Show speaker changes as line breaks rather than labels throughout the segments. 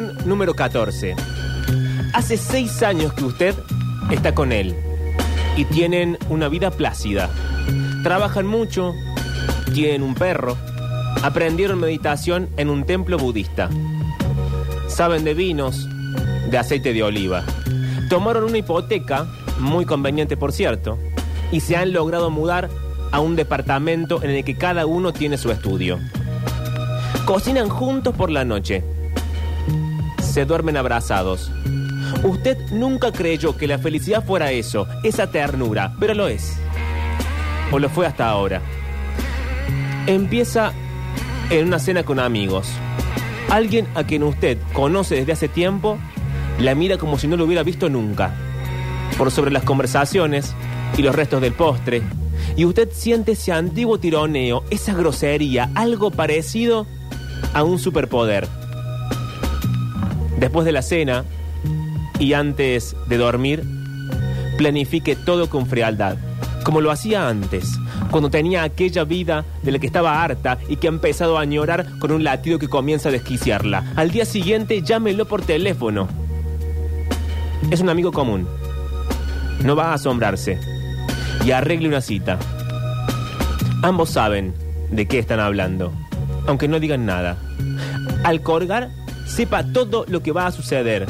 número 14. Hace seis años que usted está con él y tienen una vida plácida. Trabajan mucho, tienen un perro, aprendieron meditación en un templo budista. Saben de vinos, de aceite de oliva. Tomaron una hipoteca, muy conveniente por cierto, y se han logrado mudar a un departamento en el que cada uno tiene su estudio. Cocinan juntos por la noche. Se duermen abrazados. Usted nunca creyó que la felicidad fuera eso, esa ternura, pero lo es. O lo fue hasta ahora. Empieza en una cena con amigos. Alguien a quien usted conoce desde hace tiempo la mira como si no lo hubiera visto nunca. Por sobre las conversaciones y los restos del postre. Y usted siente ese antiguo tironeo, esa grosería, algo parecido a un superpoder. Después de la cena y antes de dormir, planifique todo con frialdad, como lo hacía antes, cuando tenía aquella vida de la que estaba harta y que ha empezado a añorar con un latido que comienza a desquiciarla. Al día siguiente, llámelo por teléfono. Es un amigo común. No va a asombrarse. Y arregle una cita. Ambos saben de qué están hablando, aunque no digan nada. Al colgar, sepa todo lo que va a suceder.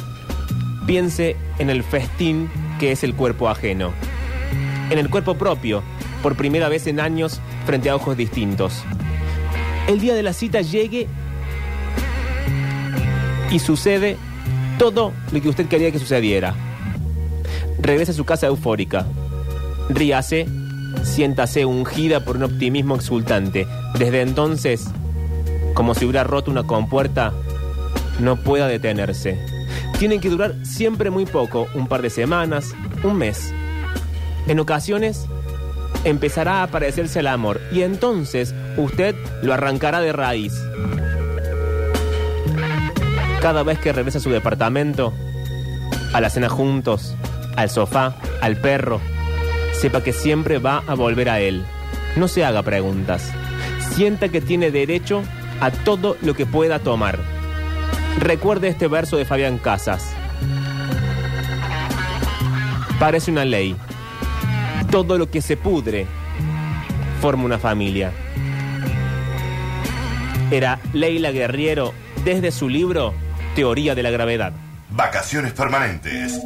Piense en el festín que es el cuerpo ajeno. En el cuerpo propio, por primera vez en años, frente a ojos distintos. El día de la cita llegue y sucede todo lo que usted quería que sucediera. Regresa a su casa eufórica. Ríase, siéntase ungida por un optimismo exultante. Desde entonces, como si hubiera roto una compuerta, no pueda detenerse. Tienen que durar siempre muy poco, un par de semanas, un mes. En ocasiones empezará a aparecerse el amor y entonces usted lo arrancará de raíz. Cada vez que regresa a su departamento, a la cena juntos, al sofá, al perro, sepa que siempre va a volver a él. No se haga preguntas. Sienta que tiene derecho a todo lo que pueda tomar. Recuerde este verso de Fabián Casas. Parece una ley. Todo lo que se pudre forma una familia. Era Leila Guerriero desde su libro Teoría de la Gravedad.
Vacaciones permanentes.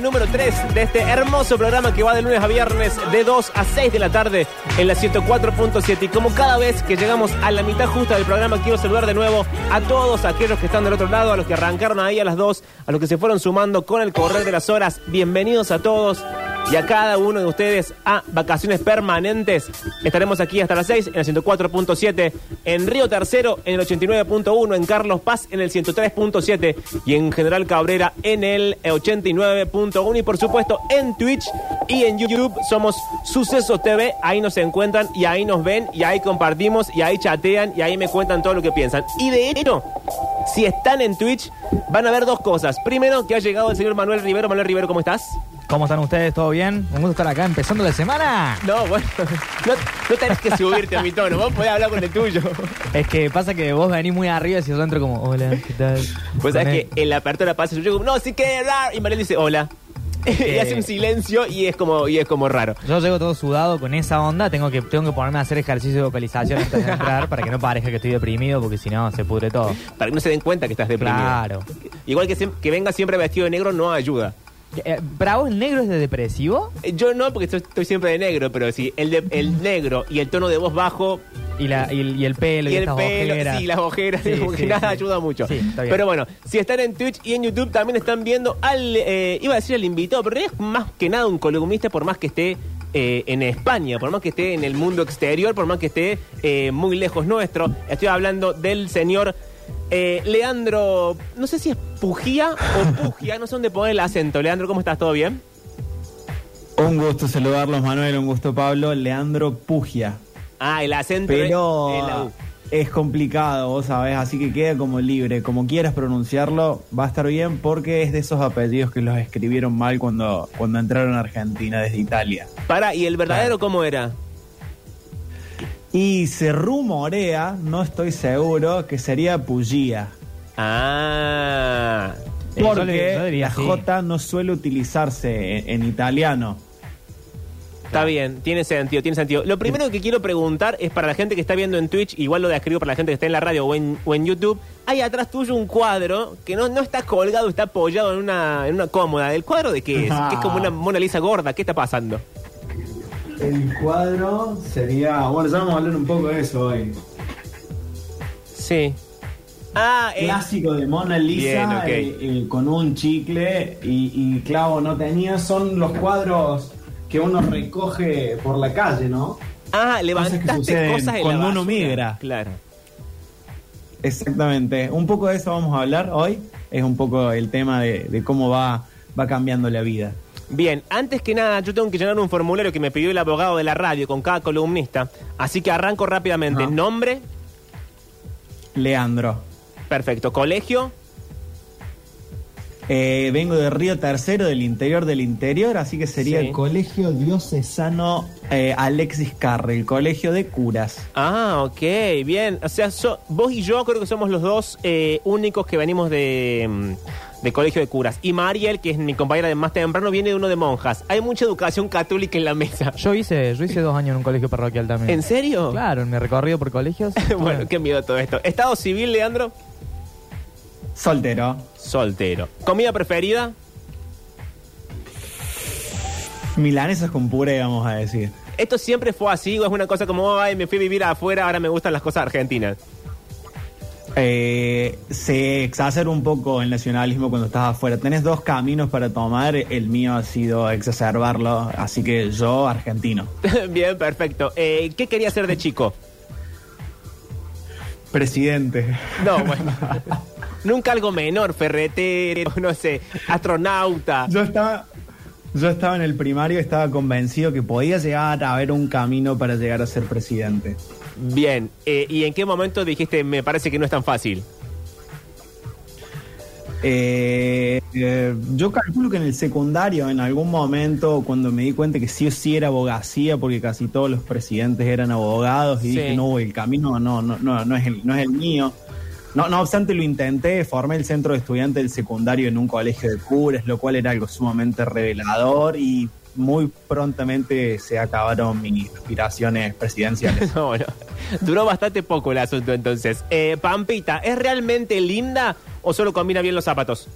Número 3 de este hermoso programa que va de lunes a viernes de 2 a 6 de la tarde en la 104.7. Y como cada vez que llegamos a la mitad justa del programa, quiero saludar de nuevo a todos aquellos que están del otro lado, a los que arrancaron ahí a las 2, a los que se fueron sumando con el correr de las horas. Bienvenidos a todos y a cada uno de ustedes a vacaciones permanentes. Estaremos aquí hasta las 6 en el 104.7, en Río Tercero en el 89.1, en Carlos Paz en el 103.7 y en General Cabrera en el 89.1 y por supuesto en Twitch y en YouTube somos Sucesos TV, ahí nos encuentran y ahí nos ven y ahí compartimos y ahí chatean y ahí me cuentan todo lo que piensan. Y de hecho, si están en Twitch, van a ver dos cosas. Primero, que ha llegado el señor Manuel Rivero. Manuel Rivero, ¿cómo estás?
¿Cómo están ustedes? ¿Todo bien? Un gusto estar acá empezando la semana.
No, bueno, no, no tenés que subirte a mi tono, vos podés hablar con el tuyo.
Es que pasa que vos venís muy arriba y yo entro como, hola, ¿qué tal?
Pues sabes
Poné-
que en la apertura pasa, yo no, sí que raro, y Manuel dice, hola. y hace un silencio y es como, y es como raro.
Yo llego todo sudado con esa onda, tengo que, tengo que ponerme a hacer ejercicio de vocalización antes de entrar para que no parezca que estoy deprimido, porque si no se pudre todo.
Para que no se den cuenta que estás deprimido.
Claro.
Igual que, que venga siempre vestido de negro no ayuda.
Eh, ¿Para vos el negro es de depresivo?
Eh, Yo no, porque estoy, estoy siempre de negro, pero sí, el, de- el negro y el tono de voz bajo
Y, la, y, el, y el pelo y,
y el
estas
pelo,
ojeras.
sí, las ojeras,
Sí,
nada ayuda mucho.
Sí, está bien.
Pero bueno, si están en Twitch y en YouTube también están viendo al, eh, iba a decir al invitado, pero es más que nada un columnista por más que esté eh, en España, por más que esté en el mundo exterior, por más que esté eh, muy lejos nuestro. Estoy hablando del señor eh, Leandro, no sé si es Pugía o Pugia, no sé dónde poner el acento. Leandro, ¿cómo estás? ¿Todo bien?
Un gusto saludarlos, Manuel. Un gusto, Pablo. Leandro Pugia.
Ah, el acento la
Pero
U.
es complicado, vos sabés, así que queda como libre. Como quieras pronunciarlo, va a estar bien porque es de esos apellidos que los escribieron mal cuando, cuando entraron a Argentina desde Italia.
Para, ¿y el verdadero cómo era?
Y se rumorea, no estoy seguro, que sería Puglia.
Ah.
Eh, yo
Porque
yo diría
la
sí.
J no suele utilizarse en, en italiano.
Está bien, tiene sentido, tiene sentido. Lo primero que quiero preguntar es para la gente que está viendo en Twitch, igual lo describo para la gente que está en la radio o en, o en YouTube. Hay atrás tuyo un cuadro que no, no está colgado, está apoyado en una, en una cómoda. ¿El cuadro de qué es?
Ah.
Que es como una Mona Lisa gorda. ¿Qué está pasando?
El cuadro sería. Bueno, ya vamos a hablar un poco de eso hoy.
Sí. Ah, eh,
clásico de Mona Lisa
Bien,
eh, eh, con un chicle y, y clavo no tenía. Son los cuadros que uno recoge por la calle, ¿no?
ah,
cosas que
levantaste cosas en
cuando
la
uno migra.
Claro.
Exactamente. Un poco de eso vamos a hablar hoy. Es un poco el tema de, de cómo va, va cambiando la vida.
Bien, antes que nada, yo tengo que llenar un formulario que me pidió el abogado de la radio con cada columnista. Así que arranco rápidamente.
Ajá.
Nombre,
Leandro.
perfecto. Colegio,
Eh, vengo de Río Tercero, del interior del interior, así que sería
Sí.
el Colegio Diocesano eh, Alexis Carre, el Colegio de Curas.
Ah, ok, bien. O sea, so- vos y yo creo que somos los dos eh, únicos que venimos de, mm, de colegio de curas. Y Mariel, que es mi compañera de más temprano, viene de uno de monjas. Hay mucha educación católica en la mesa.
Yo hice, yo hice dos años en un colegio parroquial también.
¿En serio?
Claro, en mi recorrido por colegios.
bueno, qué miedo todo esto. ¿Estado civil, Leandro?
Soltero.
Soltero. ¿Comida preferida?
Milanesas con puré, vamos a decir.
¿Esto siempre fue así o es una cosa como, ay, me fui a vivir afuera, ahora me gustan las cosas argentinas?
Eh, se exacerba un poco el nacionalismo cuando estás afuera. Tenés dos caminos para tomar, el mío ha sido exacerbarlo, así que yo argentino.
bien, perfecto. Eh, ¿Qué quería hacer de chico?
Presidente.
No, bueno. Nunca algo menor, ferretero, no sé, astronauta.
Yo estaba, yo estaba en el primario y estaba convencido que podía llegar a haber un camino para llegar a ser presidente.
Bien, eh, ¿y en qué momento dijiste, me parece que no es tan fácil?
Eh, eh, yo calculo que en el secundario, en algún momento, cuando me di cuenta que sí o sí era abogacía, porque casi todos los presidentes eran abogados, y
Sí.
dije, no, el camino no, no, no, no, es, el, no es el mío. No, no obstante, lo intenté, formé el centro de estudiantes del secundario en un colegio de curas, lo cual era algo sumamente revelador y muy prontamente se acabaron mis aspiraciones presidenciales.
No, no. Duró bastante poco el asunto entonces. Eh, Pampita, ¿es realmente linda o solo combina bien los zapatos?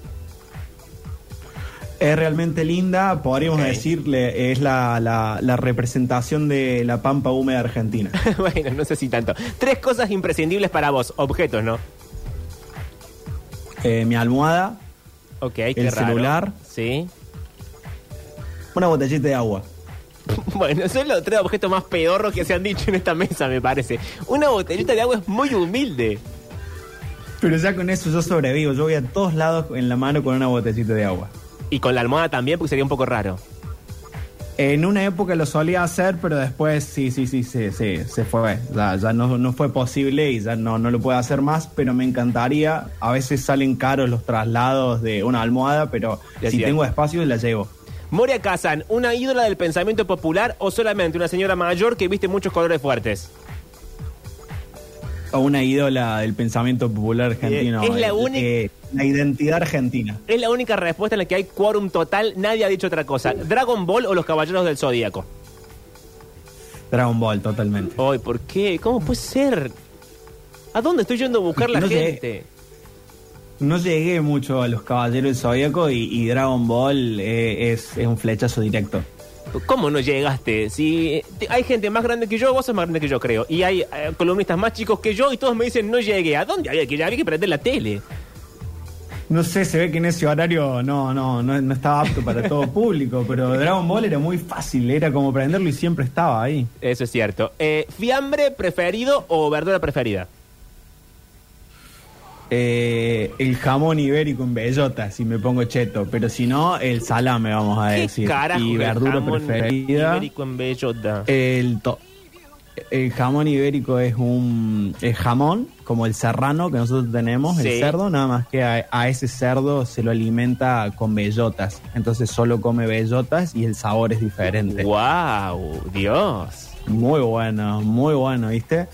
Es realmente linda, podríamos decirle, es la, la- la representación de la pampa húmeda argentina.
bueno, no sé si tanto. Tres cosas imprescindibles para vos, objetos, ¿no?
Eh, mi almohada,
Ok, qué
El
raro.
celular.
Sí.
Una botellita de agua.
Bueno, son los tres objetos más pedorros que se han dicho en esta mesa, me parece. Una botellita de agua es muy humilde.
Pero ya con eso yo sobrevivo, yo voy a todos lados en la mano con una botellita de agua.
Y con la almohada también, porque sería un poco raro.
En una época lo solía hacer, pero después sí, sí, sí, sí, sí, se fue. Ya, ya no, no fue posible y ya no, no lo puedo hacer más, pero me encantaría. A veces salen caros los traslados de una almohada, pero
Ya
si tengo espacio la llevo.
Moria Kazan, ¿una ídola del pensamiento popular o solamente una señora mayor que viste muchos colores fuertes?
O una ídola del pensamiento popular argentino.
Eh, es la
eh,
única-
eh, la identidad argentina.
Es la única respuesta en la que hay quórum total, nadie ha dicho otra cosa. ¿Dragon Ball o los Caballeros del Zodíaco?
Dragon Ball, totalmente.
Ay, ¿por qué? ¿Cómo puede ser? ¿A dónde estoy yendo a buscar la
No sé. No llegué mucho a los Caballeros del Zodíaco y, y Dragon Ball eh, es, es un flechazo directo.
¿Cómo no llegaste? Si hay gente más grande que yo, vos sos más grande que yo, creo. Y hay eh, columnistas más chicos que yo y todos me dicen no llegué. ¿A dónde había que llegar? Había que prender la tele.
No sé, se ve que en ese horario no, no, no, no estaba apto para todo público, pero Dragon Ball era muy fácil, era como prenderlo y siempre estaba ahí.
Eso es cierto. Eh, ¿Fiambre preferido o verdura preferida?
Eh, el jamón ibérico en bellota, si me pongo cheto, pero si no, el salame, vamos a
¿Qué
decir.
carajo
y
el
verdura
jamón
preferida.
ibérico en bellota?
El, to- el jamón ibérico es un es jamón, como el serrano que nosotros tenemos,
Sí.
el cerdo, nada más que a, a ese cerdo se lo alimenta con bellotas. Entonces solo come bellotas y el sabor es diferente.
¡Wow! Dios.
Muy bueno, muy bueno, ¿viste?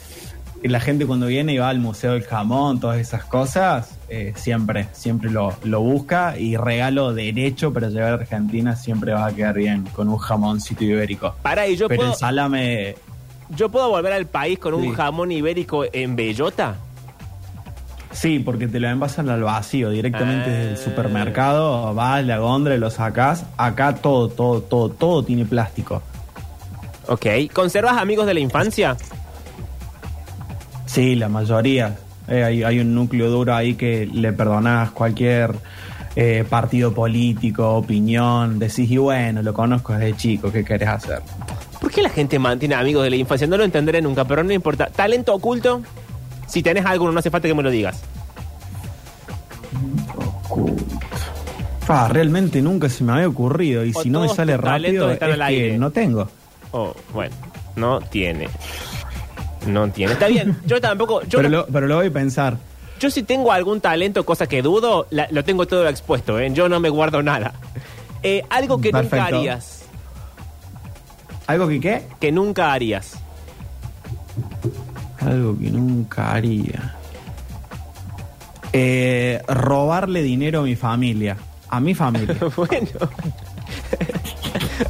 La gente cuando viene y va al Museo del Jamón, todas esas cosas, eh, siempre, siempre lo, lo busca y regalo derecho para llevar a Argentina siempre va a quedar bien con un jamoncito ibérico.
Para, ¿y yo
Pero
puedo,
el salame,
yo puedo volver al país con un jamón ibérico en bellota?
sí, porque te lo envasan al vacío directamente
Ah.
desde el supermercado, vas, la gondra, lo sacás. Acá todo, todo, todo, todo tiene plástico.
Ok. ¿Conservas amigos de la infancia?
Sí, la mayoría. Eh, hay, hay un núcleo duro ahí que le perdonás cualquier eh, partido político, opinión. Decís, y bueno, lo conozco desde chico, ¿qué querés hacer?
¿Por qué la gente mantiene amigos de la infancia? No lo entenderé nunca, pero no importa. ¿Talento oculto? Si tenés alguno, no hace falta que me lo digas.
Ah, realmente nunca se me había ocurrido. Y
O
si no me sale rápido, es que no tengo.
Oh, bueno, no tiene. No tiene. Está bien, yo tampoco. Yo,
Pero
no-
lo, pero lo voy a pensar.
yo si tengo algún talento, cosa que dudo, la- lo tengo todo expuesto, ¿eh? Yo no me guardo nada. Eh, algo que nunca harías.
¿Algo que qué?
Que nunca harías.
Algo que nunca haría. Eh, robarle dinero a mi familia. A mi familia.
bueno.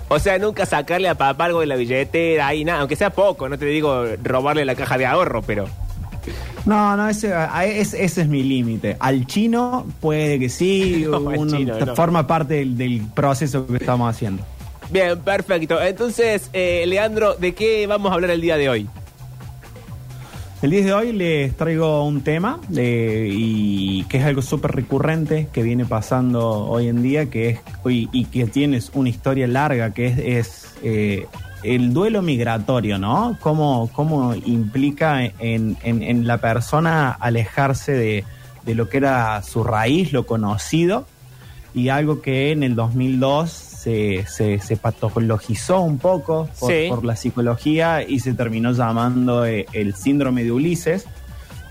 O sea, nunca sacarle a papá algo de la billetera y nada, aunque sea poco, no te digo robarle la caja de ahorro, pero.
No, no, ese, ese, ese es mi límite. Al chino puede que sí,
No,
uno-
chino no.
forma parte del, del proceso que estamos haciendo.
Bien, perfecto. Entonces, eh, Leandro, ¿de qué vamos a hablar el día de hoy?
El día de hoy les traigo un tema eh, y que es algo súper recurrente que viene pasando hoy en día que es y, y que tienes una historia larga que es, es, eh, el duelo migratorio, ¿no? Cómo, cómo implica en, en- en la persona alejarse de, de lo que era su raíz, lo conocido, y algo que en el 2002 se, se, se patologizó un poco por,
Sí.
por la psicología y se terminó llamando eh, el síndrome de Ulises,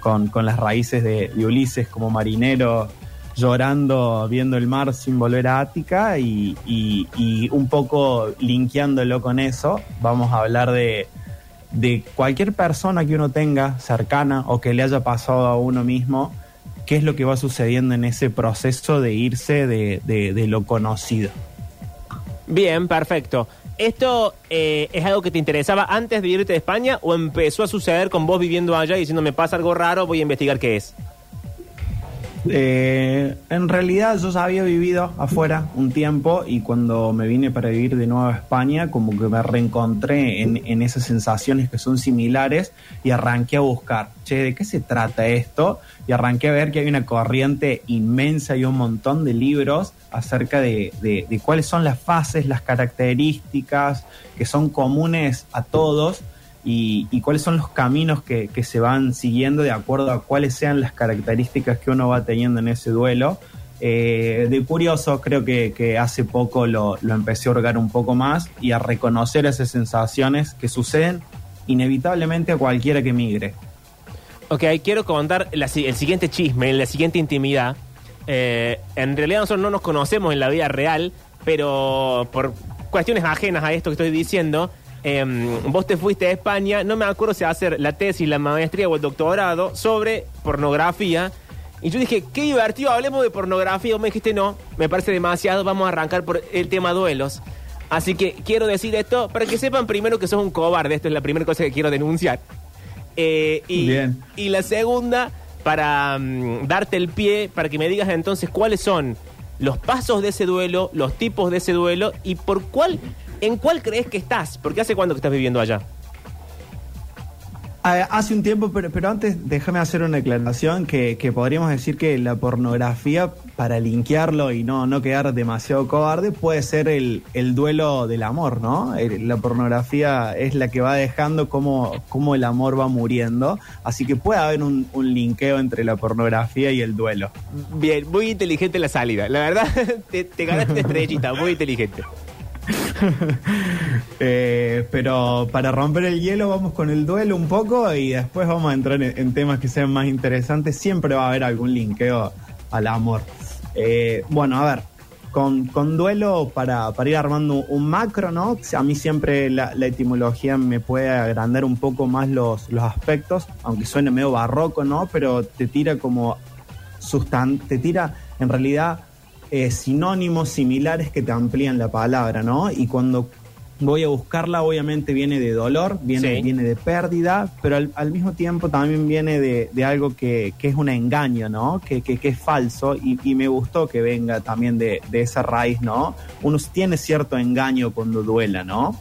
con, con las raíces de, de Ulises como marinero llorando, viendo el mar sin volver a Ática y, y- y un poco linkeándolo con eso, vamos a hablar de, de cualquier persona que uno tenga cercana o que le haya pasado a uno mismo, qué es lo que va sucediendo en ese proceso de irse de, de- de lo conocido.
Bien, perfecto. ¿Esto eh, es algo que te interesaba antes de irte de España o empezó a suceder con vos viviendo allá y diciendo me pasa algo raro, voy a investigar qué es?
Eh, en realidad yo ya había vivido afuera un tiempo y cuando me vine para vivir de nuevo a España como que me reencontré en, esas sensaciones que son similares y arranqué a buscar, che, ¿de qué se trata esto? Y arranqué a ver que hay una corriente inmensa y un montón de libros acerca de cuáles son las fases, las características que son comunes a todos y, cuáles son los caminos que, se van siguiendo de acuerdo a cuáles sean las características que uno va teniendo en ese duelo. Eh, de curioso, creo que, hace poco lo, empecé a hurgar un poco más y a reconocer esas sensaciones que suceden inevitablemente a cualquiera que migre.
Ok, quiero contar el siguiente chisme, la siguiente intimidad. Eh, en realidad nosotros no nos conocemos en la vida real, pero por cuestiones ajenas a esto que estoy diciendo, em, vos te fuiste a España, no me acuerdo si a hacer la tesis, la maestría o el doctorado sobre pornografía. Y yo dije, qué divertido, hablemos de pornografía. Vos me dijiste, no, me parece demasiado, vamos a arrancar por el tema duelos. Así que quiero decir esto para que sepan primero que sos un cobarde. Esto es la primera cosa que quiero denunciar. Eh, y,
Bien.
y la segunda, para mm, darte el pie, para que me digas entonces cuáles son los pasos de ese duelo, los tipos de ese duelo y por cuál, en cuál crees que estás. Porque hace cuánto que estás viviendo allá.
Ah, Hace un tiempo, pero, pero antes déjame hacer una aclaración que, que podríamos decir que la pornografía, para linkearlo y no, no quedar demasiado cobarde, puede ser el, el duelo del amor, ¿no? El- la pornografía es la que va dejando cómo, cómo el amor va muriendo, así que puede haber un, un linkeo entre la pornografía y el duelo.
Bien, muy inteligente la salida. La verdad, te, te ganaste estrellita, muy inteligente.
Eh, pero para romper el hielo vamos con el duelo un poco y después vamos a entrar en, temas que sean más interesantes. Siempre va a haber algún linkeo al amor. Eh, bueno, a ver, con, con duelo para, para ir armando un macro, ¿no? A mí siempre la, la etimología me puede agrandar un poco más los, los aspectos, aunque suene medio barroco, ¿no? Pero te tira como sustan te tira en realidad eh, sinónimos similares que te amplían la palabra, ¿no? Y cuando voy a buscarla, obviamente viene de dolor, viene,
Sí.
viene de pérdida, pero al, al mismo tiempo también viene de, de algo que, que es un engaño, ¿no? Que, que, que es falso y, y me gustó que venga también de, de esa raíz, ¿no? Uno tiene cierto engaño cuando duela, ¿no?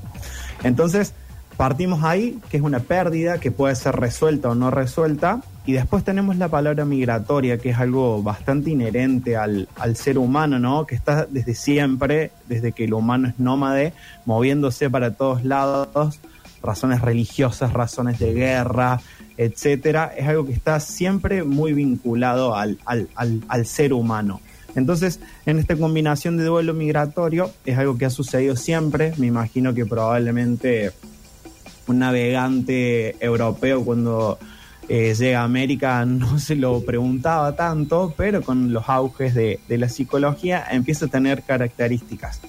Entonces, partimos ahí, que es una pérdida que puede ser resuelta o no resuelta, y después tenemos la palabra migratoria, que es algo bastante inherente al, al ser humano, ¿no? Que está desde siempre, desde que el humano es nómade, moviéndose para todos lados, razones religiosas, razones de guerra, etcétera. Es algo que está siempre muy vinculado al, al, al, ser humano. Entonces, en esta combinación de duelo migratorio, es algo que ha sucedido siempre. Me imagino que probablemente un navegante europeo cuando eh, llega a América no se lo preguntaba tanto, pero con los auges de, de la psicología empieza a tener características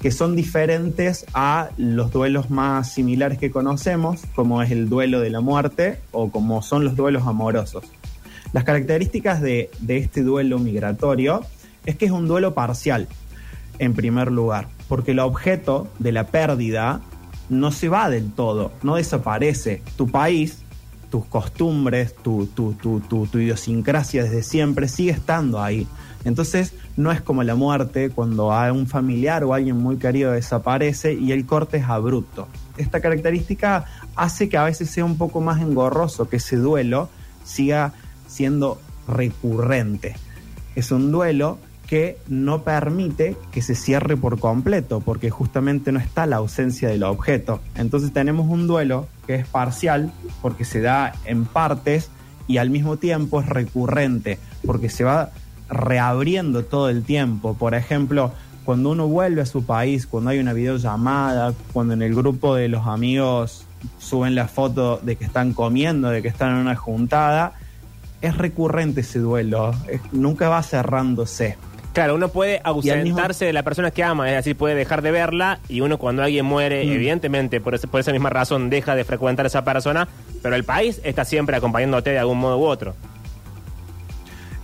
que son diferentes a los duelos más similares que conocemos, como es el duelo de la muerte o como son los duelos amorosos. Las características de, de este duelo migratorio es que es un duelo parcial, en primer lugar, porque el objeto de la pérdida no se va del todo, no desaparece. Tu país, tus costumbres, tu, tu, tu, tu, idiosincrasia desde siempre sigue estando ahí. Entonces no es como la muerte cuando a un familiar o alguien muy querido desaparece y el corte es abrupto. Esta característica hace que a veces sea un poco más engorroso, que ese duelo siga siendo recurrente. Es un duelo que no permite que se cierre por completo, porque justamente no está la ausencia del objeto. Entonces tenemos un duelo que es parcial, porque se da en partes, y al mismo tiempo es recurrente, porque se va reabriendo todo el tiempo. Por ejemplo, cuando uno vuelve a su país, cuando hay una videollamada, cuando en el grupo de los amigos suben la foto de que están comiendo, de que están en una juntada, es recurrente ese duelo, nunca va cerrándose.
Claro, uno puede
mismo-
ausentarse de la persona que ama, es decir, puede dejar de verla y uno cuando alguien muere,
Mm.
evidentemente, por, ese- por esa misma razón, deja de frecuentar a esa persona, pero el país está siempre acompañándote de algún modo u otro.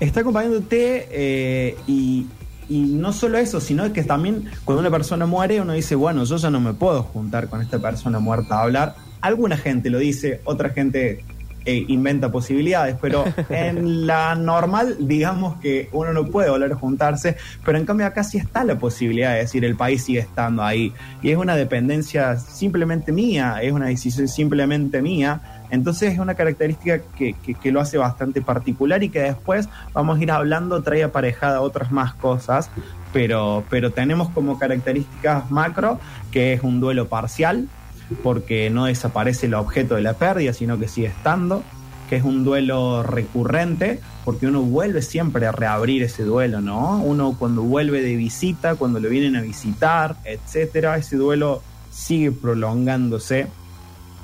Está acompañándote eh, y, y no solo eso, sino que también cuando una persona muere uno dice, bueno, yo ya no me puedo juntar con esta persona muerta a hablar. Alguna gente lo dice, otra gente eh, inventa posibilidades, pero en la normal, digamos que uno no puede volver a juntarse, pero en cambio acá sí está la posibilidad de decir el país sigue estando ahí. Y es una dependencia simplemente mía, es una decisión simplemente mía. Entonces es una característica que, que- que lo hace bastante particular y que después vamos a ir hablando, trae aparejada otras más cosas, pero, pero tenemos como características macro que es un duelo parcial, porque no desaparece el objeto de la pérdida, sino que sigue estando, que es un duelo recurrente, porque uno vuelve siempre a reabrir ese duelo, ¿no? Uno cuando vuelve de visita, cuando lo vienen a visitar, etcétera, ese duelo sigue prolongándose.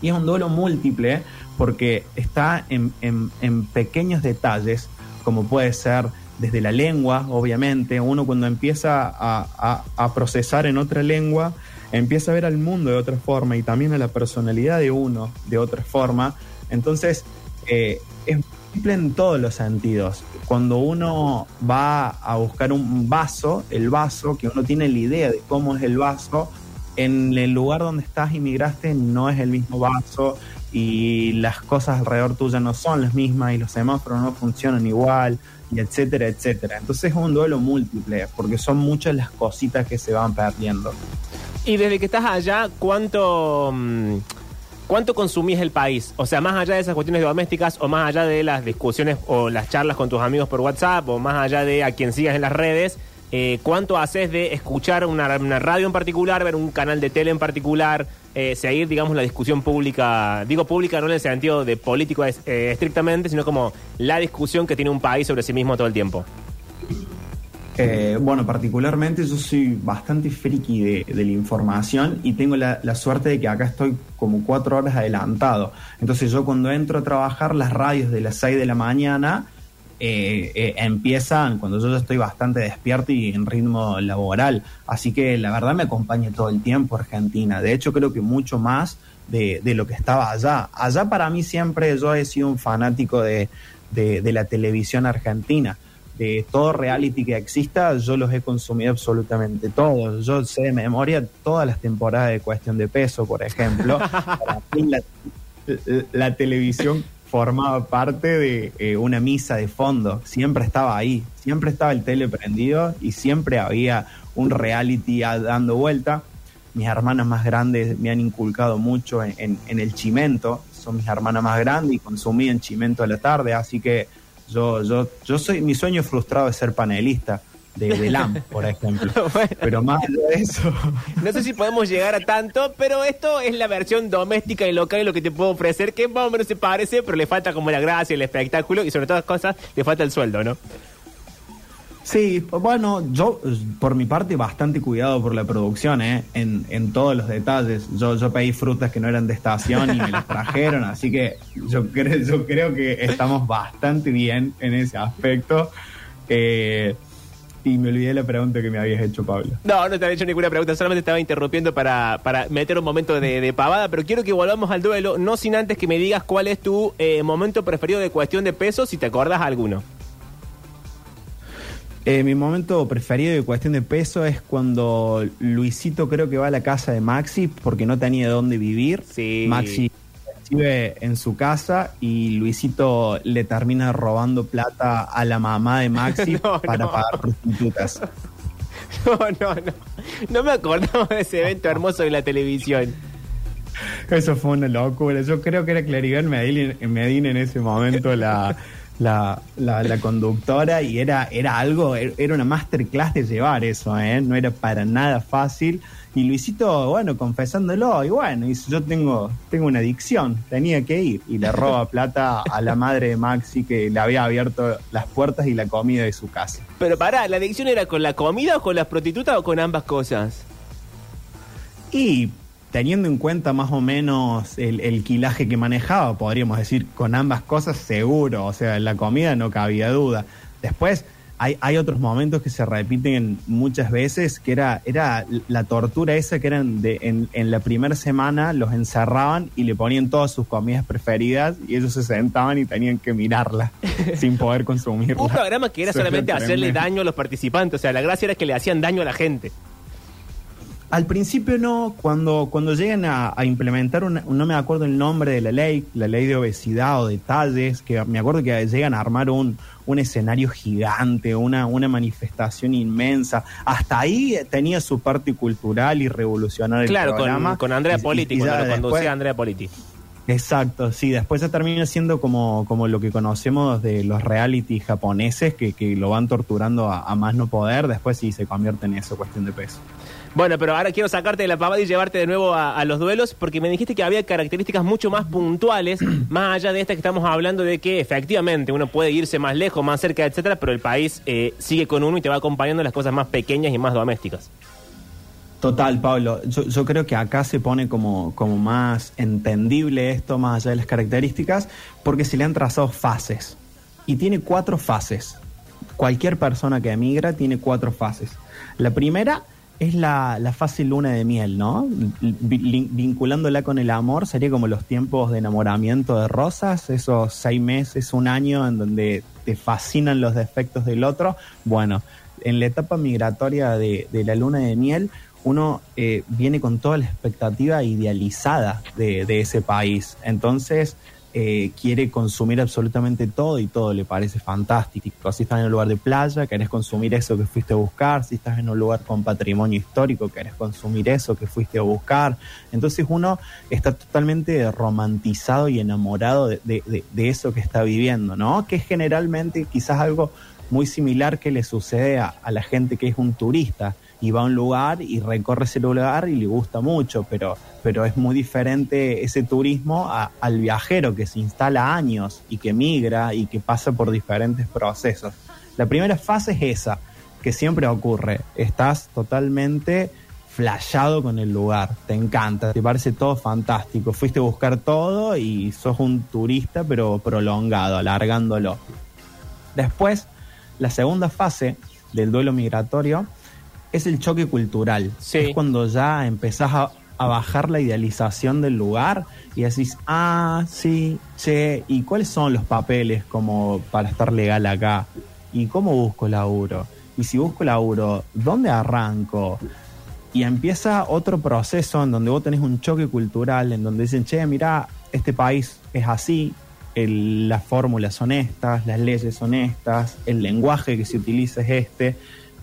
Y es un duelo múltiple porque está en, en- pequeños detalles, como puede ser desde la lengua, obviamente. Uno cuando empieza a- a procesar en otra lengua, empieza a ver al mundo de otra forma y también a la personalidad de uno de otra forma. Entonces, eh, es múltiple en todos los sentidos. Cuando uno va a buscar un vaso, el vaso, que uno tiene la idea de cómo es el vaso, en el lugar donde estás y migraste no es el mismo vaso y las cosas alrededor tuya no son las mismas y los semáforos no funcionan igual y etcétera, etcétera. Entonces es un duelo múltiple porque son muchas las cositas que se van perdiendo.
Y desde que estás allá, ¿cuánto, mm, ¿cuánto consumís el país? O sea, más allá de esas cuestiones domésticas o más allá de las discusiones o las charlas con tus amigos por WhatsApp o más allá de a quien sigas en las redes, eh, ¿cuánto haces de escuchar una, radio en particular, ver un canal de tele en particular, eh, seguir, digamos, la discusión pública? Digo pública no en el sentido de político eh, estrictamente, sino como la discusión que tiene un país sobre sí mismo todo el tiempo.
Bueno, particularmente yo soy bastante friki de, la información y tengo la, la suerte de que acá estoy como cuatro horas adelantado. Entonces yo cuando entro a trabajar, las radios de las 6 de la mañana eh, eh, empiezan cuando yo ya estoy bastante despierto y en ritmo laboral. Así que la verdad me acompaña todo el tiempo Argentina. De hecho creo que mucho más de, de lo que estaba allá. Allá para mí siempre yo he sido un fanático de, de- de la televisión argentina. De todo reality que exista, yo los he consumido absolutamente todos. Yo sé de memoria todas las temporadas de Cuestión de Peso, por ejemplo. Para mí la, la televisión formaba parte de eh, una misa de fondo. Siempre estaba ahí, siempre estaba el tele prendido y siempre había un reality dando vuelta. Mis hermanas más grandes me han inculcado mucho en el chimento. Son mis hermanas más grandes y consumían chimento a la tarde, así que yo, yo, yo soy, mi sueño frustrado es ser panelista de, de LAM, por ejemplo.
Bueno.
Pero más allá de eso,
No sé si podemos llegar a tanto, pero esto es la versión doméstica y local de lo que te puedo ofrecer, que más o menos se parece, pero le falta como la gracia, el espectáculo y sobre todas las cosas le falta el sueldo, ¿no?
Sí, bueno, yo por mi parte bastante cuidado por la producción, ¿eh? en, en todos los detalles. Yo, yo pedí frutas que no eran de estación y me las trajeron, así que yo, creo yo creo que estamos bastante bien en ese aspecto. Eh, y me olvidé la pregunta que me habías hecho, Pablo.
No, no te había hecho ninguna pregunta, solamente estaba interrumpiendo para, para meter un momento de, de pavada, pero quiero que volvamos al duelo, no sin antes que me digas cuál es tu eh, momento preferido de cuestión de peso, si te acordás alguno.
Eh, mi momento preferido de cuestión de peso es cuando Luisito creo que va a la casa de Maxi porque no tenía dónde vivir.
Sí.
Maxi vive en su casa y Luisito le termina robando plata a la mamá de Maxi
No,
para
no.
pagar prostitutas.
No, no, no. No me acordaba de ese evento hermoso de la televisión.
Eso fue una locura. Yo creo que era Claribel Medina en ese momento la, la, la- la conductora y era, era algo, era una masterclass de llevar eso, ¿eh? no era para nada fácil. Y Luisito, bueno, confesándolo, y bueno, dice, yo tengo, tengo una adicción, tenía que ir. Y le roba plata a la madre de Maxi que le había abierto las puertas y la comida de su casa.
Pero pará, ¿la adicción era con la comida o con las prostitutas o con ambas cosas?
Y teniendo en cuenta más o menos el, el quilaje que manejaba, podríamos decir con ambas cosas seguro, o sea, la comida no cabía duda. Después hay, hay otros momentos que se repiten muchas veces, que era, era la tortura esa que eran de, en, en la primera semana los encerraban y le ponían todas sus comidas preferidas y ellos se sentaban y tenían que mirarla sin poder consumirla.
Un programa que era solamente hacerle daño a los participantes, o sea, la gracia era que le hacían daño a la gente.
Al principio no, cuando, cuando llegan a, a implementar, una- no me acuerdo el nombre de la ley, la ley de obesidad o detalles, que me acuerdo que llegan a armar un, un escenario gigante, una, una manifestación inmensa. Hasta ahí tenía su parte cultural y revolucionaria el
Claro,
programa.
con, con Andrea
y-
Politi,
y
cuando lo conducía Andrea Politi.
Exacto, sí, después ya termina siendo como, como lo que conocemos de los reality japoneses que, que lo van torturando a, a más no poder, después sí se convierte en eso, cuestión de peso.
Bueno, pero ahora quiero sacarte de la pavada y llevarte de nuevo a, a los duelos porque me dijiste que había características mucho más puntuales, más allá de esta que estamos hablando de que efectivamente uno puede irse más lejos, más cerca, etcétera, pero el país eh, sigue con uno y te va acompañando en las cosas más pequeñas y más domésticas.
Total, Pablo. Yo, yo creo que acá se pone como, como más entendible esto, más allá de las características, porque se le han trazado fases. Y tiene cuatro fases. Cualquier persona que emigra tiene cuatro fases. La primera es la, la fase luna de miel, ¿no? Vi- Vinculándola con el amor, sería como los tiempos de enamoramiento de rosas, esos seis meses, un año en donde te fascinan los defectos del otro. Bueno, en la etapa migratoria de, de la luna de miel, uno eh, viene con toda la expectativa idealizada de, de ese país. Entonces, eh, quiere consumir absolutamente todo y todo le parece fantástico. Si estás en un lugar de playa, querés consumir eso que fuiste a buscar. Si estás en un lugar con patrimonio histórico, querés consumir eso que fuiste a buscar. Entonces uno está totalmente romantizado y enamorado de, de- de- de eso que está viviendo, ¿no? Que es generalmente quizás algo muy similar que le sucede a, a la gente que es un turista y va a un lugar y recorre ese lugar y le gusta mucho, pero, pero es muy diferente ese turismo a- al viajero que se instala años y que migra y que pasa por diferentes procesos. La primera fase es esa, que siempre ocurre. Estás totalmente flashado con el lugar, te encanta, te parece todo fantástico, fuiste a buscar todo y sos un turista pero prolongado, alargándolo. Después, la segunda fase del duelo migratorio es el choque cultural.
Sí.
Es cuando ya empezás a, a bajar la idealización del lugar y decís, ah, sí, che, ¿y cuáles son los papeles como para estar legal acá? ¿Y cómo busco laburo? Y si busco laburo, ¿dónde arranco? Y empieza otro proceso en donde vos tenés un choque cultural, en donde dicen, che, mira, este país es así, el- las fórmulas son estas, las leyes son estas, el lenguaje que se utiliza es este.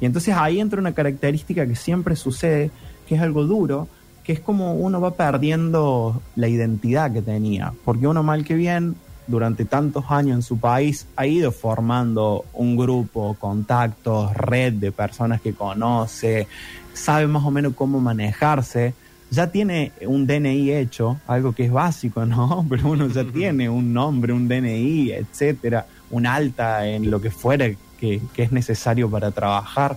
Y entonces ahí entra una característica que siempre sucede, que es algo duro, que es como uno va perdiendo la identidad que tenía. Porque uno mal que bien, durante tantos años en su país, ha ido formando un grupo, contactos, red de personas que conoce, sabe más o menos cómo manejarse. Ya tiene un DNI hecho, algo que es básico, ¿no? Pero uno ya tiene un nombre, un DNI, etcétera, un alta en lo que fuera que, que es necesario para trabajar.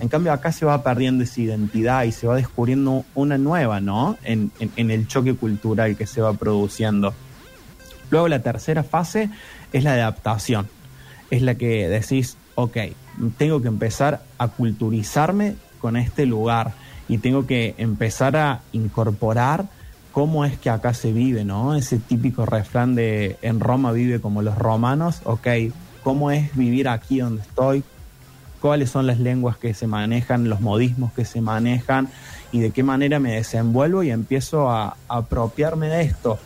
En cambio, acá se va perdiendo esa identidad y se va descubriendo una nueva, ¿no? En, en- en el choque cultural que se va produciendo. Luego la tercera fase es la adaptación. Es la que decís, ok, tengo que empezar a culturizarme con este lugar y tengo que empezar a incorporar cómo es que acá se vive, ¿no? Ese típico refrán de en Roma vive como los romanos, ok, ¿cómo es vivir aquí donde estoy? cuáles son las lenguas que se manejan, los modismos que se manejan y de qué manera me desenvuelvo y empiezo a, a apropiarme de esto.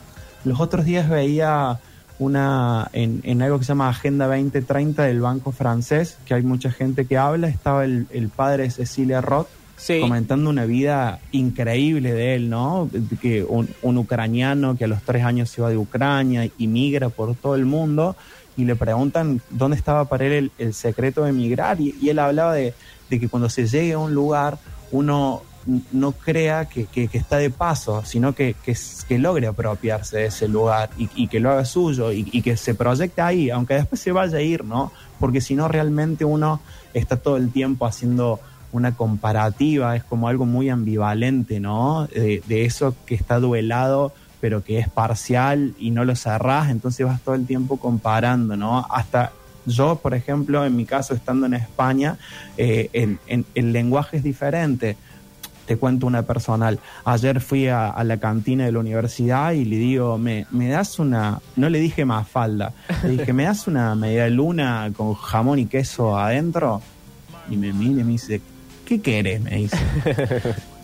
Los otros días veía una en, en algo que se llama Agenda 2030 del Banco Francés, que hay mucha gente que habla, estaba el, el padre de Cecilia Roth
Sí.
comentando una vida increíble de él, ¿no? Que un, un ucraniano que a los tres años se va de Ucrania y migra por todo el mundo y le preguntan dónde estaba para él el, secreto de emigrar y, él hablaba de, de que cuando se llegue a un lugar uno no crea que, que- está de paso, sino que, que, logre apropiarse de ese lugar y, que lo haga suyo y, y que se proyecte ahí, aunque después se vaya a ir, ¿no? Porque si no realmente uno está todo el tiempo haciendo una comparativa, es como algo muy ambivalente, ¿no? De, de eso que está duelado, pero que es parcial y no lo cerrás, entonces vas todo el tiempo comparando, ¿no? Hasta yo, por ejemplo, en mi caso, estando en España, eh, el, en- el lenguaje es diferente. Te cuento una personal. Ayer fui a, la cantina de la universidad y le digo, me, me das una, no le dije más falda, le dije, ¿me das una media luna con jamón y queso adentro? Y me mira y me dice, ¿qué querés? Me dice.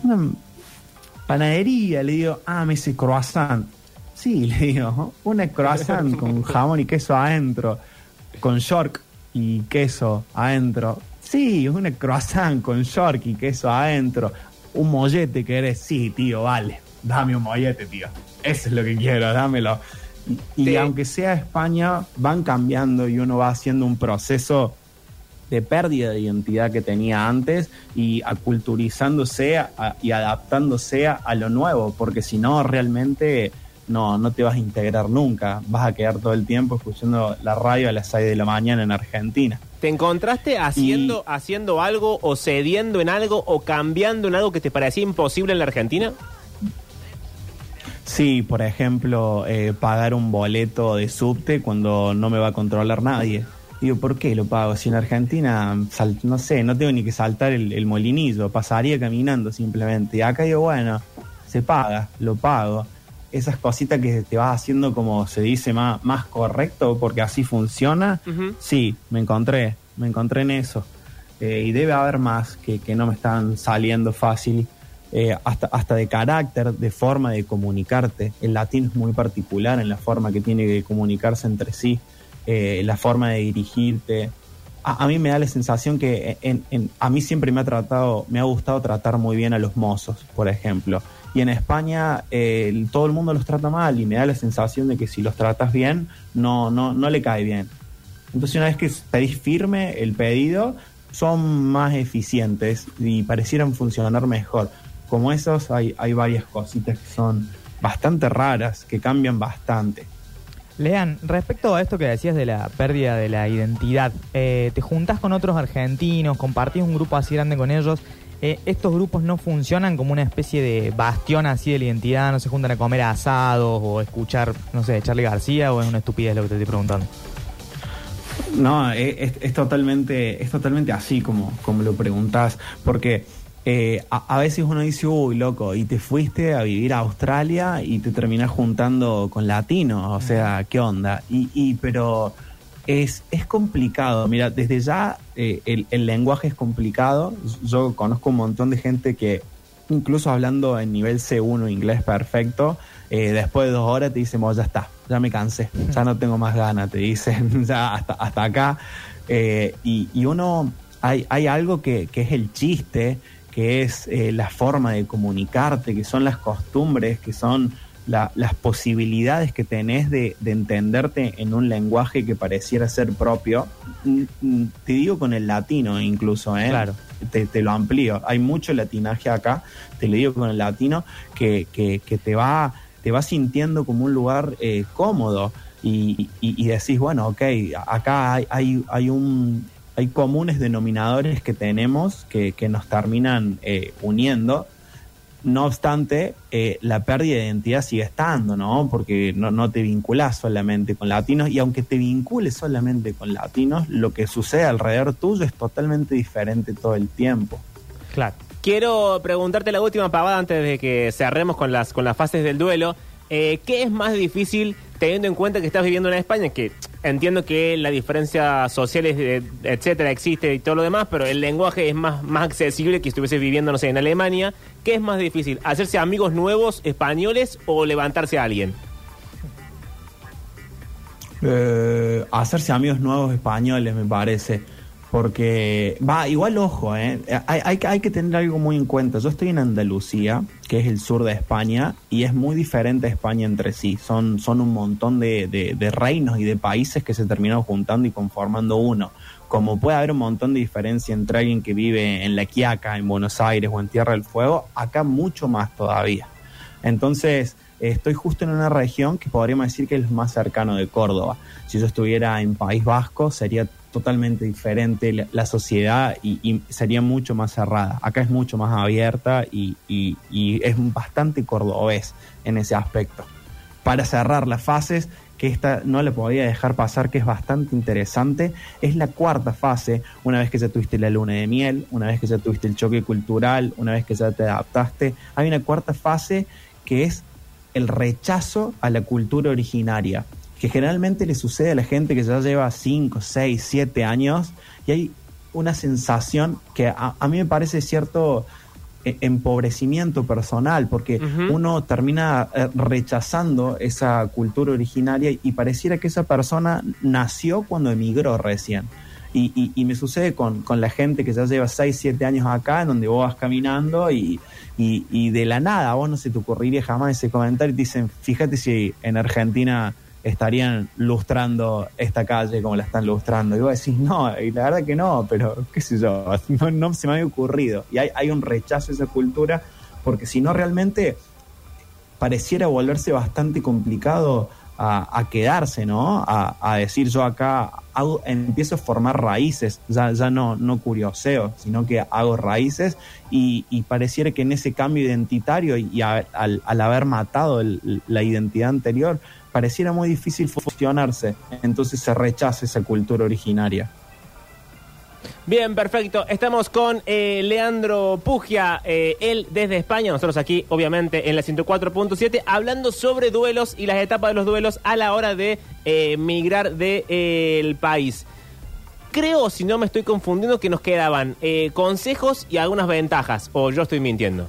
panadería, le digo, ah, me dice croissant. Sí, le digo, una croissant con jamón y queso adentro, con york y queso adentro. Sí, una croissant con york y queso adentro. Un mollete que eres, sí, tío, vale, dame un mollete, tío. Eso es lo que quiero, dámelo. Y, aunque sea España, van cambiando y uno va haciendo un proceso de pérdida de identidad que tenía antes y aculturizándose a- y adaptándose a, a lo nuevo, porque si no, realmente no, no te vas a integrar nunca. Vas a quedar todo el tiempo escuchando la radio a las 6 de la mañana en Argentina.
¿Te encontraste haciendo,
Y-
haciendo algo o cediendo en algo o cambiando en algo que te parecía imposible en la Argentina?
Sí, por ejemplo, eh, pagar un boleto de subte cuando no me va a controlar nadie. Digo, ¿por qué lo pago? Si en Argentina, sal- no sé, no tengo ni que saltar el, el molinillo, pasaría caminando simplemente. Y acá digo, bueno, se paga, lo pago. Esas cositas que te vas haciendo como se dice más, más correcto porque así funciona. Sí, me encontré, me encontré en eso. Eh, y debe haber más que, que no me están saliendo fácil, eh, hasta, hasta de carácter, de forma de comunicarte. El latino es muy particular en la forma que tiene que comunicarse entre sí, eh, la forma de dirigirte. A, mí me da la sensación que a mí siempre me ha tratado, me ha gustado tratar muy bien a los mozos, por ejemplo. Y en España todo el mundo los trata mal y me da la sensación de que si los tratas bien, no, no, no le cae bien. Entonces una vez que pedís firme el pedido, son más eficientes y parecieran funcionar mejor. Como esos hay, hay varias cositas que son bastante raras, que cambian bastante.
Lean, respecto a esto que decías de la pérdida de la identidad, eh, te juntas con otros argentinos, compartís un grupo así grande con ellos, eh, estos grupos no funcionan como una especie de bastión así de la identidad, no se juntan a comer asados o escuchar, no sé, Charlie García o es una estupidez lo que te estoy preguntando.
No, es totalmente, es totalmente así como, como lo preguntás, porque eh, a, a veces uno dice, uy, loco, y te fuiste a vivir a Australia y te terminás juntando con latinos, o sea, ¿qué onda? Y, y pero es, es complicado, mira, desde ya eh, el, el lenguaje es complicado, yo conozco un montón de gente que incluso hablando en nivel C1 inglés perfecto, eh, después de dos horas te dicen, "Bueno, ya está, ya me cansé, ya no tengo más ganas, te dicen, ya hasta, hasta acá. Y, y uno, hay, hay algo que, que es el chiste, que es eh, la forma de comunicarte, que son las costumbres, que son la- las posibilidades que tenés de, de entenderte en un lenguaje que pareciera ser propio. Mm, mm, Te digo con el latino incluso, ¿eh?
Claro.
te, te lo amplío. Hay mucho latinaje acá, te lo digo con el latino, que, que, que te va te va sintiendo como un lugar eh, cómodo y, y- y decís, bueno, ok, acá hay, hay, hay un hay comunes denominadores que tenemos que, que nos terminan eh, uniendo. No obstante, eh, la pérdida de identidad sigue estando, ¿no? Porque no, te vinculas solamente con latinos y aunque te vincules solamente con latinos, lo que sucede alrededor tuyo es totalmente diferente todo el tiempo.
Claro.
Quiero preguntarte la última pavada antes de que cerremos con las, con las fases del duelo. Eh, ¿Qué es más difícil teniendo en cuenta que estás viviendo en España? Que entiendo que la diferencia social, es, eh, etcétera, existe y todo lo demás, pero el lenguaje es más, más accesible que si estuvieses viviendo, no sé, en Alemania. ¿Qué es más difícil? ¿Hacerse amigos nuevos españoles o levantarse a alguien?
Eh, hacerse amigos nuevos españoles, me parece. Porque, va, igual ojo, ¿eh? hay, hay, que- hay que tener algo muy en cuenta. Yo estoy en Andalucía, que es el sur de España, y es muy diferente España entre sí. Son, un montón de, de- de reinos y de países que se terminaron juntando y conformando uno. Como puede haber un montón de diferencia entre alguien que vive en La Quiaca, en Buenos Aires o en Tierra del Fuego, acá mucho más todavía. Entonces, estoy justo en una región que podríamos decir que es más cercano de Córdoba. Si yo estuviera en País Vasco, sería totalmente diferente la, sociedad y, sería mucho más cerrada. Acá es mucho más abierta y, y- y es bastante cordobés en ese aspecto. Para cerrar las fases, que esta no la podía dejar pasar, que es bastante interesante, es la cuarta fase, una vez que ya tuviste la luna de miel, una vez que ya tuviste el choque cultural, una vez que ya te adaptaste, hay una cuarta fase que es el rechazo a la cultura originaria, que generalmente le sucede a la gente que ya lleva 5, 6, 7 años y hay una sensación que a, a mí me parece cierto eh, empobrecimiento personal, porque uno termina eh, rechazando esa cultura originaria y pareciera que esa persona nació cuando emigró recién. Y, y- y me sucede con, con la gente que ya lleva 6, 7 años acá, en donde vos vas caminando y, y- de la nada, a vos no se te ocurriría jamás ese comentario y te dicen, fíjate si en Argentina estarían lustrando esta calle como la están lustrando. Y vos decís, no, y la verdad que no, pero qué sé yo, no, no se me había ocurrido. Y hay, hay un rechazo a esa cultura, porque si no realmente pareciera volverse bastante complicado a, quedarse, ¿no? A, decir yo acá empiezo a formar raíces, ya, ya no, no curioseo, sino que hago raíces y, pareciera que en ese cambio identitario y, a- al, haber matado la identidad anterior, pareciera muy difícil fusionarse, entonces se rechaza esa cultura originaria.
Bien, perfecto. Estamos con eh, Leandro Pugia, eh, él desde España, nosotros aquí, obviamente, en la 104.7, hablando sobre duelos y las etapas de los duelos a la hora de eh, migrar del país. Creo, si no me estoy confundiendo, que nos quedaban consejos y algunas ventajas, o yo estoy mintiendo.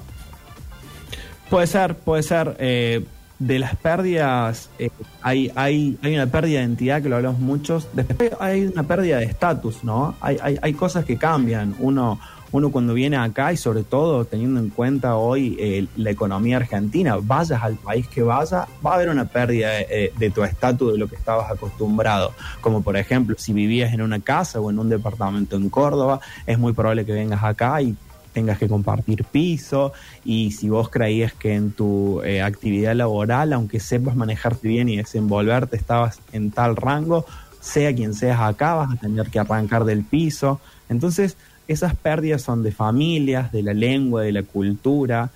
Puede ser, puede ser. De las pérdidas, eh, hay, hay, hay una pérdida de identidad que lo hablamos muchos. Después hay una pérdida de estatus, ¿no? Hay, hay, hay cosas que cambian. Uno, uno cuando viene acá y sobre todo teniendo en cuenta hoy eh, la economía argentina, vayas al país que vaya, va a haber una pérdida de, eh, de tu estatus de lo que estabas acostumbrado. Como por ejemplo, si vivías en una casa o en un departamento en Córdoba, es muy probable que vengas acá y tengas que compartir piso y si vos creías que en tu eh, actividad laboral, aunque sepas manejarte bien y desenvolverte, estabas en tal rango, sea quien seas acá, vas a tener que arrancar del piso. Entonces, esas pérdidas son de familias, de la lengua, de la cultura.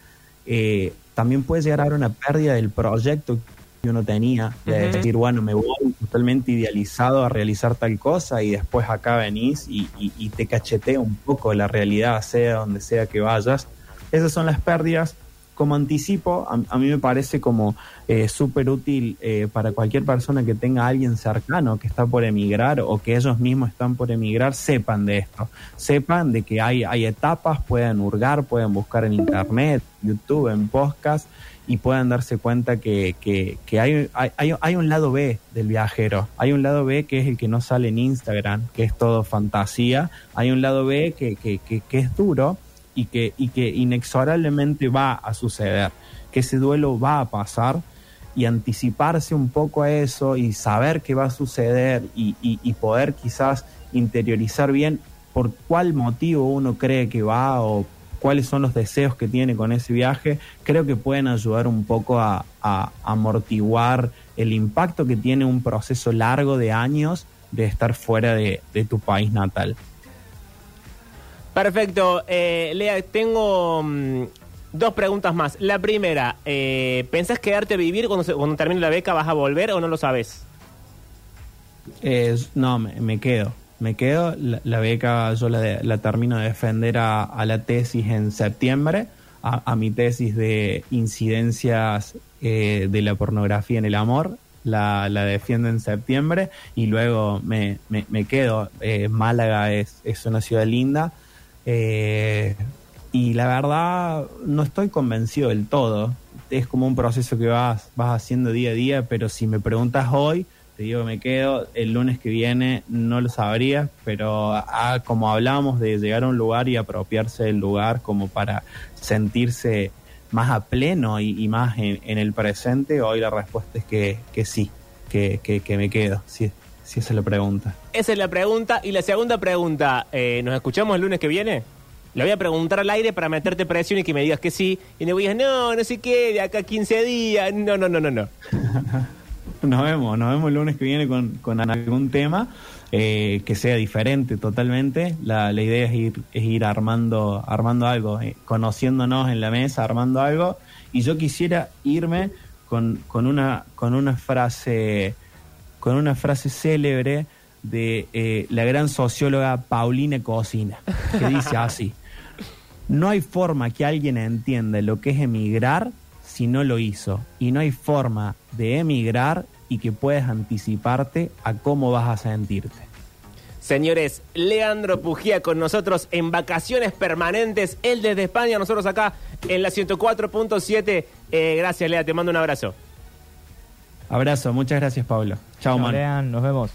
Eh, también puede llegar a una pérdida del proyecto que uno tenía, de
Ujú.
decir, bueno, me voy totalmente idealizado a realizar tal cosa y después acá venís y, y- y te cachetea un poco la realidad, sea donde sea que vayas. Esas son las pérdidas. Como anticipo, a, a mí me parece como eh, súper útil eh, para cualquier persona que tenga a alguien cercano que está por emigrar o que ellos mismos están por emigrar, sepan de esto. Sepan de que hay, hay etapas, pueden hurgar, pueden buscar en internet, YouTube, en podcast y puedan darse cuenta que, que, hay, hay, hay- un lado B del viajero. Hay un lado B que es el que no sale en Instagram, que es todo fantasía. Hay un lado B que, que es duro y que, y que inexorablemente va a suceder, que ese duelo va a pasar y anticiparse un poco a eso y saber qué va a suceder y, y- y poder quizás interiorizar bien por cuál motivo uno cree que va o cuáles son los deseos que tiene con ese viaje, creo que pueden ayudar un poco a, a amortiguar el impacto que tiene un proceso largo de años de estar fuera de, de tu país natal.
Perfecto. Eh, Lea, tengo mm, dos preguntas más. La primera, eh, ¿pensás quedarte a vivir cuando, se- cuando termine la beca? ¿Vas a volver o no lo sabes?
Eh, no, me, me quedo. Me quedo. La, la beca yo la, de- la termino de defender a, la tesis en septiembre, a, mi tesis de incidencias eh, de la pornografía en el amor. La, la defiendo en septiembre y luego me, me, me quedo. Eh, Málaga es, es una ciudad linda. Eh, y la verdad no estoy convencido del todo. Es como un proceso que vas, vas haciendo día a día, pero si me preguntas hoy, te digo que me quedo. El lunes que viene no lo sabría, pero ah, como hablamos de llegar a un lugar y apropiarse del lugar como para sentirse más a pleno y, y más en, en el presente, hoy la respuesta es que, que sí, que, que, que me quedo, si, si esa es la pregunta.
Esa es la pregunta. Y la segunda pregunta, eh, ¿nos escuchamos el lunes que viene? Le voy a preguntar al aire para meterte presión y que me digas que sí. Y me digas, no, no sé qué, de acá a 15 días. No, no, no, no, no.
Nos vemos, nos vemos el lunes que viene con, con algún tema eh, que sea diferente totalmente. La, la idea es ir, es ir armando, armando algo, eh, conociéndonos en la mesa, armando algo. Y yo quisiera irme con, con una, con una frase, con una frase célebre de eh, la gran socióloga Paulina Cocina, que dice así. No hay forma que alguien entienda lo que es emigrar si no lo hizo. Y no hay forma de emigrar y que puedas anticiparte a cómo vas a sentirte.
Señores, Leandro Pujía con nosotros en vacaciones permanentes, él desde España, nosotros acá en la 104.7. Eh, gracias, Lea, te mando un abrazo.
Abrazo, muchas gracias, Pablo. Chao,
Chao,
man.
Lean, nos vemos.